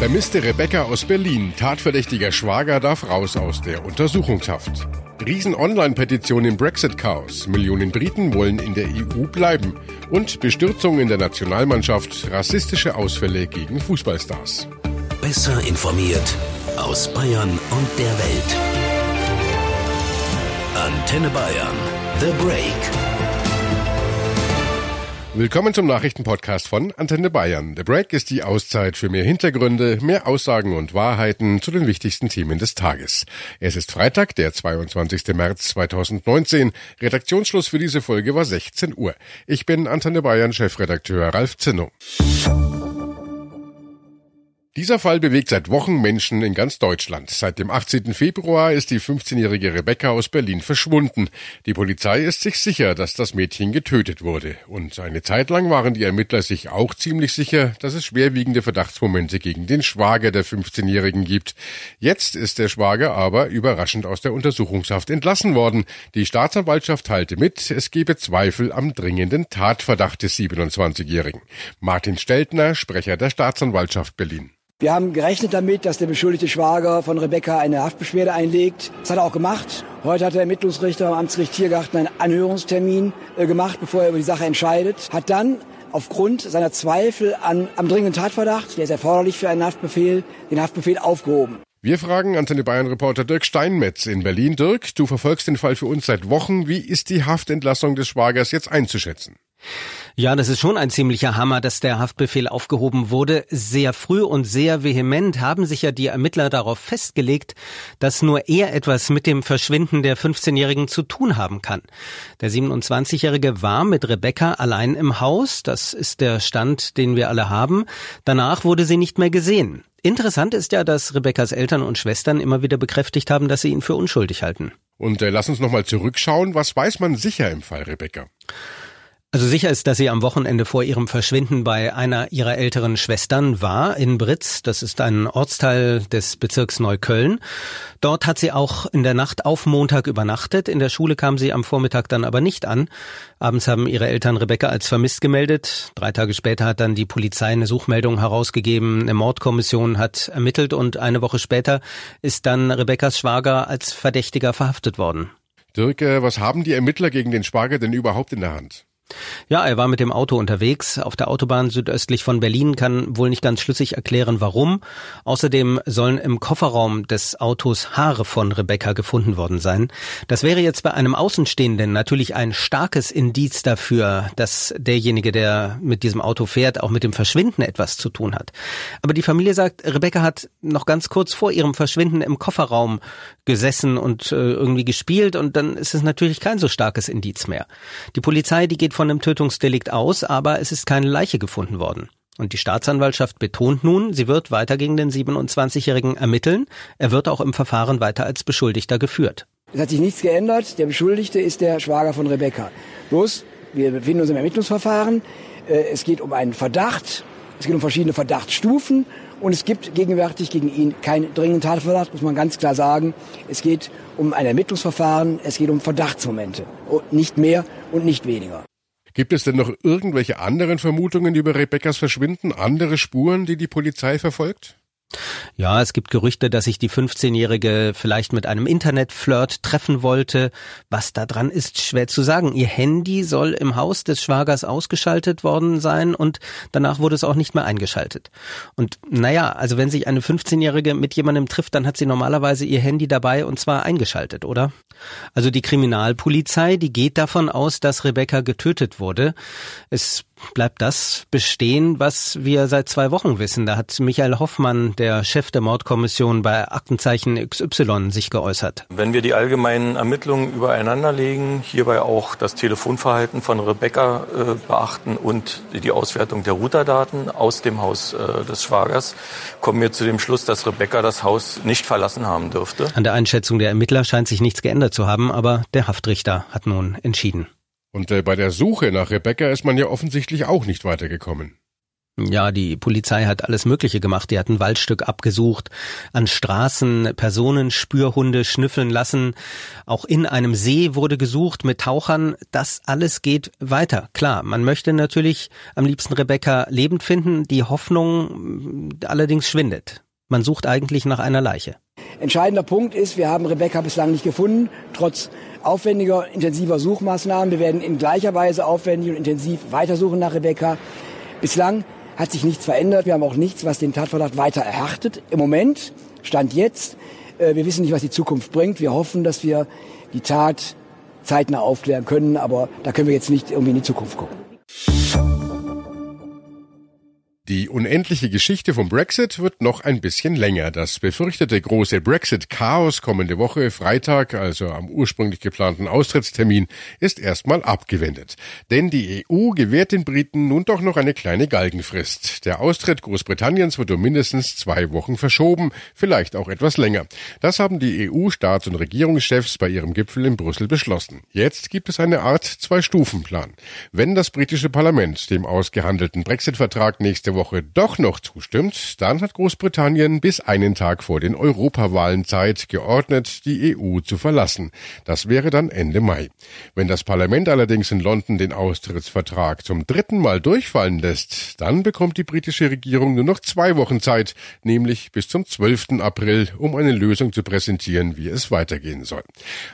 Vermisste Rebecca aus Berlin. Tatverdächtiger Schwager darf raus aus der Untersuchungshaft. Riesen-Online-Petition im Brexit-Chaos. Millionen Briten wollen in der EU bleiben. Und Bestürzung in der Nationalmannschaft. Rassistische Ausfälle gegen Fußballstars. Besser informiert aus Bayern und der Welt. Antenne Bayern. The Break. Willkommen zum Nachrichtenpodcast von Antenne Bayern. The Break ist die Auszeit für mehr Hintergründe, mehr Aussagen und Wahrheiten zu den wichtigsten Themen des Tages. Es ist Freitag, der 22. März 2019. Redaktionsschluss für diese Folge war 16 Uhr. Ich bin Antenne Bayern Chefredakteur Ralf Zinno. Dieser Fall bewegt seit Wochen Menschen in ganz Deutschland. Seit dem 18. Februar ist die 15-jährige Rebecca aus Berlin verschwunden. Die Polizei ist sich sicher, dass das Mädchen getötet wurde. Und eine Zeit lang waren die Ermittler sich auch ziemlich sicher, dass es schwerwiegende Verdachtsmomente gegen den Schwager der 15-jährigen gibt. Jetzt ist der Schwager aber überraschend aus der Untersuchungshaft entlassen worden. Die Staatsanwaltschaft teilte mit, es gebe Zweifel am dringenden Tatverdacht des 27-jährigen. Martin Steltner, Sprecher der Staatsanwaltschaft Berlin. Wir haben gerechnet damit, dass der beschuldigte Schwager von Rebecca eine Haftbeschwerde einlegt. Das hat er auch gemacht. Heute hat der Ermittlungsrichter am Amtsgericht Tiergarten einen Anhörungstermin äh, gemacht, bevor er über die Sache entscheidet. Hat dann aufgrund seiner Zweifel an, am dringenden Tatverdacht, der ist erforderlich für einen Haftbefehl, den Haftbefehl aufgehoben. Wir fragen Antenne Bayern Reporter Dirk Steinmetz in Berlin. Dirk, du verfolgst den Fall für uns seit Wochen. Wie ist die Haftentlassung des Schwagers jetzt einzuschätzen? Ja, das ist schon ein ziemlicher Hammer, dass der Haftbefehl aufgehoben wurde. Sehr früh und sehr vehement haben sich ja die Ermittler darauf festgelegt, dass nur er etwas mit dem Verschwinden der 15-Jährigen zu tun haben kann. Der 27-Jährige war mit Rebecca allein im Haus. Das ist der Stand, den wir alle haben. Danach wurde sie nicht mehr gesehen. Interessant ist ja, dass Rebeccas Eltern und Schwestern immer wieder bekräftigt haben, dass sie ihn für unschuldig halten. Und äh, lass uns nochmal zurückschauen. Was weiß man sicher im Fall Rebecca? Also sicher ist, dass sie am Wochenende vor ihrem Verschwinden bei einer ihrer älteren Schwestern war, in Britz. Das ist ein Ortsteil des Bezirks Neukölln. Dort hat sie auch in der Nacht auf Montag übernachtet. In der Schule kam sie am Vormittag dann aber nicht an. Abends haben ihre Eltern Rebecca als vermisst gemeldet. Drei Tage später hat dann die Polizei eine Suchmeldung herausgegeben. Eine Mordkommission hat ermittelt und eine Woche später ist dann Rebeccas Schwager als Verdächtiger verhaftet worden. Dirk, was haben die Ermittler gegen den Schwager denn überhaupt in der Hand? Ja, er war mit dem Auto unterwegs. Auf der Autobahn südöstlich von Berlin kann wohl nicht ganz schlüssig erklären, warum. Außerdem sollen im Kofferraum des Autos Haare von Rebecca gefunden worden sein. Das wäre jetzt bei einem Außenstehenden natürlich ein starkes Indiz dafür, dass derjenige, der mit diesem Auto fährt, auch mit dem Verschwinden etwas zu tun hat. Aber die Familie sagt, Rebecca hat noch ganz kurz vor ihrem Verschwinden im Kofferraum gesessen und äh, irgendwie gespielt und dann ist es natürlich kein so starkes Indiz mehr. Die Polizei, die geht von einem Tötungsdelikt aus, aber es ist keine Leiche gefunden worden. Und die Staatsanwaltschaft betont nun, sie wird weiter gegen den 27-Jährigen ermitteln. Er wird auch im Verfahren weiter als Beschuldigter geführt. Es hat sich nichts geändert. Der Beschuldigte ist der Schwager von Rebecca. Bloß, wir befinden uns im Ermittlungsverfahren. Äh, es geht um einen Verdacht. Es geht um verschiedene Verdachtsstufen. Und es gibt gegenwärtig gegen ihn keinen dringenden Tatverdacht, muss man ganz klar sagen. Es geht um ein Ermittlungsverfahren. Es geht um Verdachtsmomente. Nicht mehr und nicht weniger. Gibt es denn noch irgendwelche anderen Vermutungen über Rebeccas Verschwinden, andere Spuren, die die Polizei verfolgt? Ja, es gibt Gerüchte, dass sich die 15-Jährige vielleicht mit einem Internetflirt treffen wollte. Was da dran ist, schwer zu sagen. Ihr Handy soll im Haus des Schwagers ausgeschaltet worden sein und danach wurde es auch nicht mehr eingeschaltet. Und naja, also wenn sich eine 15-Jährige mit jemandem trifft, dann hat sie normalerweise ihr Handy dabei und zwar eingeschaltet, oder? Also die Kriminalpolizei, die geht davon aus, dass Rebecca getötet wurde. Es bleibt das bestehen, was wir seit zwei Wochen wissen. Da hat Michael Hoffmann, der Chef der Mordkommission bei Aktenzeichen XY, sich geäußert. Wenn wir die allgemeinen Ermittlungen übereinander legen, hierbei auch das Telefonverhalten von Rebecca äh, beachten und die Auswertung der Routerdaten aus dem Haus äh, des Schwagers, kommen wir zu dem Schluss, dass Rebecca das Haus nicht verlassen haben dürfte. An der Einschätzung der Ermittler scheint sich nichts geändert zu haben, aber der Haftrichter hat nun entschieden. Und äh, bei der Suche nach Rebecca ist man ja offensichtlich auch nicht weitergekommen. Ja, die Polizei hat alles Mögliche gemacht. Die hat ein Waldstück abgesucht, an Straßen Personenspürhunde schnüffeln lassen. Auch in einem See wurde gesucht mit Tauchern. Das alles geht weiter. Klar, man möchte natürlich am liebsten Rebecca lebend finden. Die Hoffnung allerdings schwindet. Man sucht eigentlich nach einer Leiche. Entscheidender Punkt ist, wir haben Rebecca bislang nicht gefunden, trotz aufwendiger, intensiver Suchmaßnahmen. Wir werden in gleicher Weise aufwendig und intensiv weitersuchen nach Rebecca. Bislang hat sich nichts verändert. Wir haben auch nichts, was den Tatverdacht weiter erhärtet. Im Moment, Stand jetzt, äh, wir wissen nicht, was die Zukunft bringt. Wir hoffen, dass wir die Tat zeitnah aufklären können, aber da können wir jetzt nicht irgendwie in die Zukunft gucken. Die unendliche Geschichte vom Brexit wird noch ein bisschen länger. Das befürchtete große Brexit-Chaos kommende Woche, Freitag, also am ursprünglich geplanten Austrittstermin, ist erstmal abgewendet. Denn die EU gewährt den Briten nun doch noch eine kleine Galgenfrist. Der Austritt Großbritanniens wird um mindestens zwei Wochen verschoben, vielleicht auch etwas länger. Das haben die EU-Staats- und Regierungschefs bei ihrem Gipfel in Brüssel beschlossen. Jetzt gibt es eine Art Zwei-Stufen-Plan. Wenn das britische Parlament dem ausgehandelten Brexit-Vertrag nächste Woche Woche doch noch zustimmt, dann hat Großbritannien bis einen Tag vor den Europawahlen Zeit, geordnet die EU zu verlassen. Das wäre dann Ende Mai. Wenn das Parlament allerdings in London den Austrittsvertrag zum dritten Mal durchfallen lässt, dann bekommt die britische Regierung nur noch zwei Wochen Zeit, nämlich bis zum 12. April, um eine Lösung zu präsentieren, wie es weitergehen soll.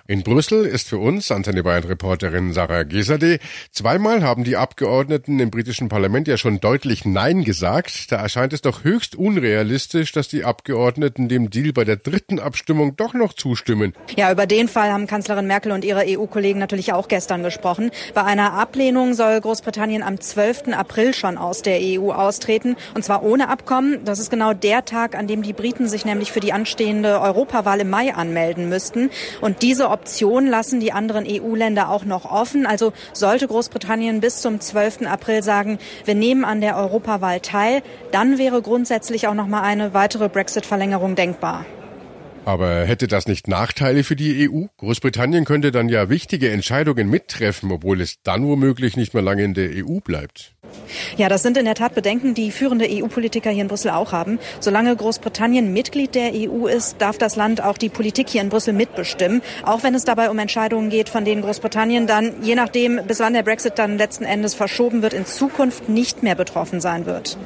In Brüssel ist für uns Antenne Bayern Reporterin Sarah Gesade. Zweimal haben die Abgeordneten im britischen Parlament ja schon deutlich Nein gesagt gesagt, da erscheint es doch höchst unrealistisch, dass die Abgeordneten dem Deal bei der dritten Abstimmung doch noch zustimmen. Ja, über den Fall haben Kanzlerin Merkel und ihre EU-Kollegen natürlich auch gestern gesprochen. Bei einer Ablehnung soll Großbritannien am 12. April schon aus der EU austreten, und zwar ohne Abkommen. Das ist genau der Tag, an dem die Briten sich nämlich für die anstehende Europawahl im Mai anmelden müssten. Und diese Option lassen die anderen EU-Länder auch noch offen. Also sollte Großbritannien bis zum 12. April sagen, wir nehmen an der Europawahl teil, dann wäre grundsätzlich auch noch mal eine weitere Brexit-Verlängerung denkbar. Aber hätte das nicht Nachteile für die EU? Großbritannien könnte dann ja wichtige Entscheidungen mittreffen, obwohl es dann womöglich nicht mehr lange in der EU bleibt. Ja, das sind in der Tat Bedenken, die führende EU-Politiker hier in Brüssel auch haben. Solange Großbritannien Mitglied der EU ist, darf das Land auch die Politik hier in Brüssel mitbestimmen. Auch wenn es dabei um Entscheidungen geht, von denen Großbritannien dann, je nachdem, bis wann der Brexit dann letzten Endes verschoben wird, in Zukunft nicht mehr betroffen sein wird.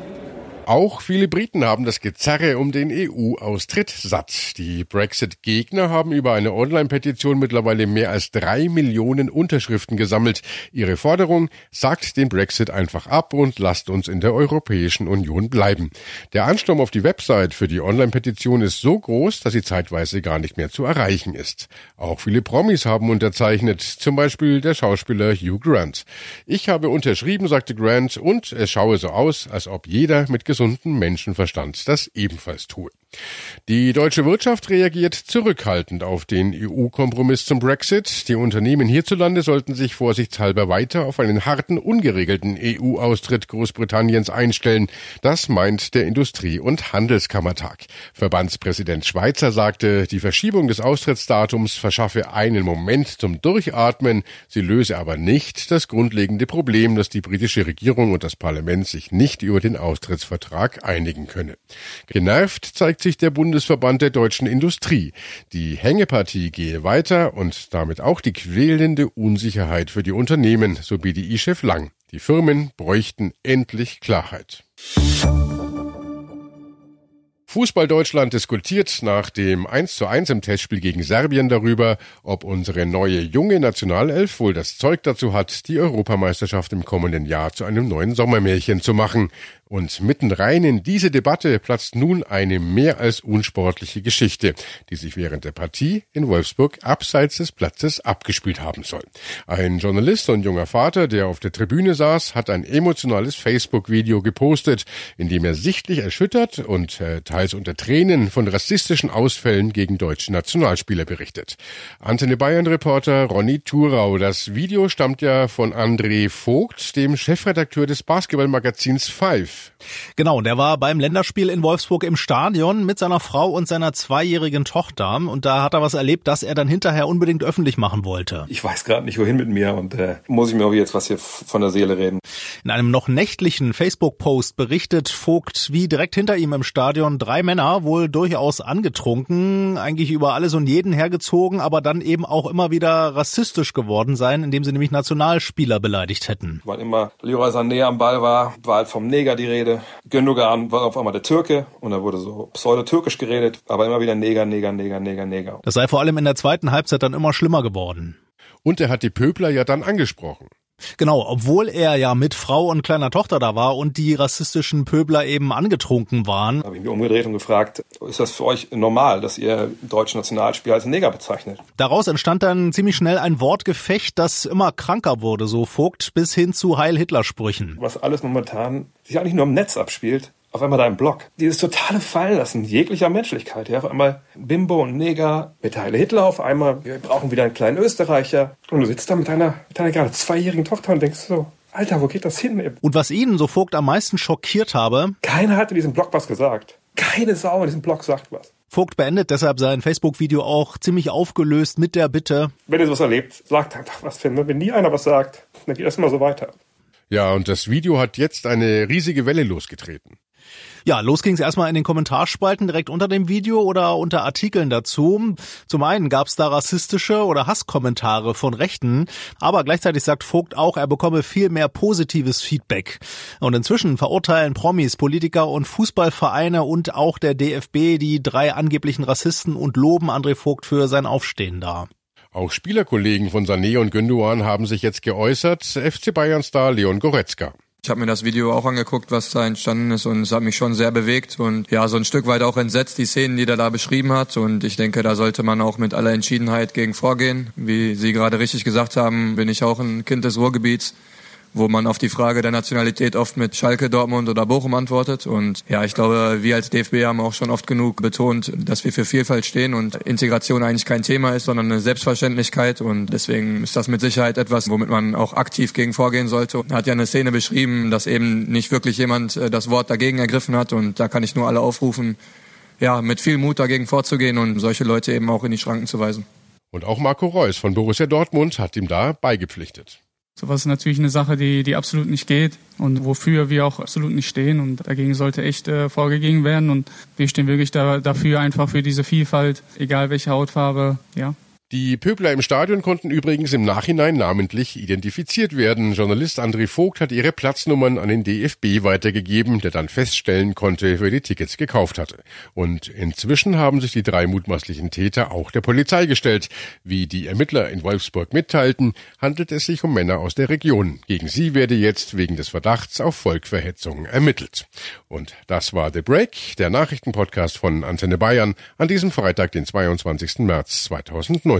Auch viele Briten haben das Gezerre um den EU-Austritt satt. Die Brexit-Gegner haben über eine Online-Petition mittlerweile mehr als drei Millionen Unterschriften gesammelt. Ihre Forderung sagt den Brexit einfach ab und lasst uns in der Europäischen Union bleiben. Der Ansturm auf die Website für die Online-Petition ist so groß, dass sie zeitweise gar nicht mehr zu erreichen ist. Auch viele Promis haben unterzeichnet, zum Beispiel der Schauspieler Hugh Grant. Ich habe unterschrieben, sagte Grant, und es schaue so aus, als ob jeder mit gesunden Menschenverstand das ebenfalls tue. Die deutsche Wirtschaft reagiert zurückhaltend auf den EU-Kompromiss zum Brexit. Die Unternehmen hierzulande sollten sich vorsichtshalber weiter auf einen harten, ungeregelten EU-Austritt Großbritanniens einstellen. Das meint der Industrie- und Handelskammertag. Verbandspräsident Schweizer sagte, die Verschiebung des Austrittsdatums verschaffe einen Moment zum Durchatmen, sie löse aber nicht das grundlegende Problem, dass die britische Regierung und das Parlament sich nicht über den Austrittsvertrag einigen könne. Genervt zeigt zeigt sich der Bundesverband der deutschen Industrie. Die Hängepartie gehe weiter und damit auch die quälende Unsicherheit für die Unternehmen, so BDI-Chef Lang. Die Firmen bräuchten endlich Klarheit. Fußball Deutschland diskutiert nach dem 1 zu 1 im Testspiel gegen Serbien darüber, ob unsere neue junge Nationalelf wohl das Zeug dazu hat, die Europameisterschaft im kommenden Jahr zu einem neuen Sommermärchen zu machen. Und mitten rein in diese Debatte platzt nun eine mehr als unsportliche Geschichte, die sich während der Partie in Wolfsburg abseits des Platzes abgespielt haben soll. Ein Journalist und junger Vater, der auf der Tribüne saß, hat ein emotionales Facebook-Video gepostet, in dem er sichtlich erschüttert und äh, teils unter Tränen von rassistischen Ausfällen gegen deutsche Nationalspieler berichtet. Antenne Bayern-Reporter Ronny Thurau. Das Video stammt ja von André Vogt, dem Chefredakteur des Basketballmagazins Five. Genau, und er war beim Länderspiel in Wolfsburg im Stadion mit seiner Frau und seiner zweijährigen Tochter. Und da hat er was erlebt, das er dann hinterher unbedingt öffentlich machen wollte. Ich weiß gerade nicht, wohin mit mir und äh, muss ich mir auch jetzt was hier von der Seele reden. In einem noch nächtlichen Facebook-Post berichtet Vogt, wie direkt hinter ihm im Stadion drei Männer, wohl durchaus angetrunken, eigentlich über alles und jeden hergezogen, aber dann eben auch immer wieder rassistisch geworden sein, indem sie nämlich Nationalspieler beleidigt hätten. Weil immer Leroy Sané am Ball war, war halt vom Neger die Rede. Gündogan war auf einmal der Türke und da wurde so pseudo-türkisch geredet, aber immer wieder Neger, Neger, Neger, Neger, Neger. Das sei vor allem in der zweiten Halbzeit dann immer schlimmer geworden. Und er hat die Pöbler ja dann angesprochen. Genau, obwohl er ja mit Frau und kleiner Tochter da war und die rassistischen Pöbler eben angetrunken waren. Habe ich mich umgedreht und gefragt, ist das für euch normal, dass ihr deutsche Nationalspieler als Neger bezeichnet? Daraus entstand dann ziemlich schnell ein Wortgefecht, das immer kranker wurde, so Vogt, bis hin zu Heil-Hitler-Sprüchen. Was alles momentan sich eigentlich nur im Netz abspielt, auf einmal da im Blog. Dieses totale Fallenlassen jeglicher Menschlichkeit. Ja, auf einmal Bimbo und Neger mit Heile Hitler auf einmal. Wir brauchen wieder einen kleinen Österreicher. Und du sitzt da mit deiner, mit deiner gerade zweijährigen Tochter und denkst so, Alter, wo geht das hin? Und was ihn, so Vogt, am meisten schockiert habe. Keiner hat in diesem Blog was gesagt. Keine Sau in diesem Blog sagt was. Vogt beendet deshalb sein Facebook-Video auch ziemlich aufgelöst mit der Bitte. Wenn ihr sowas erlebt, sagt einfach was, Finn. Wenn nie einer was sagt, dann geht das immer so weiter. Ja, und das Video hat jetzt eine riesige Welle losgetreten. Ja, los ging's erstmal in den Kommentarspalten direkt unter dem Video oder unter Artikeln dazu. Zum einen gab's da rassistische oder Hasskommentare von Rechten, aber gleichzeitig sagt Vogt auch, er bekomme viel mehr positives Feedback. Und inzwischen verurteilen Promis, Politiker und Fußballvereine und auch der DFB die drei angeblichen Rassisten und loben André Vogt für sein Aufstehen da. Auch Spielerkollegen von Sané und Gündogan haben sich jetzt geäußert. FC Bayern-Star Leon Goretzka. Ich habe mir das Video auch angeguckt, was da entstanden ist und es hat mich schon sehr bewegt und ja, so ein Stück weit auch entsetzt, die Szenen, die er da beschrieben hat und ich denke, da sollte man auch mit aller Entschiedenheit gegen vorgehen. Wie Sie gerade richtig gesagt haben, bin ich auch ein Kind des Ruhrgebiets wo man auf die Frage der Nationalität oft mit Schalke, Dortmund oder Bochum antwortet. Und ja, ich glaube, wir als DFB haben auch schon oft genug betont, dass wir für Vielfalt stehen und Integration eigentlich kein Thema ist, sondern eine Selbstverständlichkeit. Und deswegen ist das mit Sicherheit etwas, womit man auch aktiv gegen vorgehen sollte. Er hat ja eine Szene beschrieben, dass eben nicht wirklich jemand äh, das Wort dagegen ergriffen hat. Und da kann ich nur alle aufrufen, ja, mit viel Mut dagegen vorzugehen und solche Leute eben auch in die Schranken zu weisen. Und auch Marco Reus von Borussia Dortmund hat ihm da beigepflichtet. Sowas ist natürlich eine Sache, die, die absolut nicht geht und wofür wir auch absolut nicht stehen. Und dagegen sollte echt äh, vorgegangen werden. Und wir stehen wirklich da, dafür einfach für diese Vielfalt, egal welche Hautfarbe, ja. Die Pöbler im Stadion konnten übrigens im Nachhinein namentlich identifiziert werden. Journalist André Vogt hat ihre Platznummern an den DFB weitergegeben, der dann feststellen konnte, wer die Tickets gekauft hatte. Und inzwischen haben sich die drei mutmaßlichen Täter auch der Polizei gestellt. Wie die Ermittler in Wolfsburg mitteilten, handelt es sich um Männer aus der Region. Gegen sie werde jetzt wegen des Verdachts auf Volkverhetzung ermittelt. Und das war The Break, der Nachrichtenpodcast von Antenne Bayern an diesem Freitag, den 22. März 2019.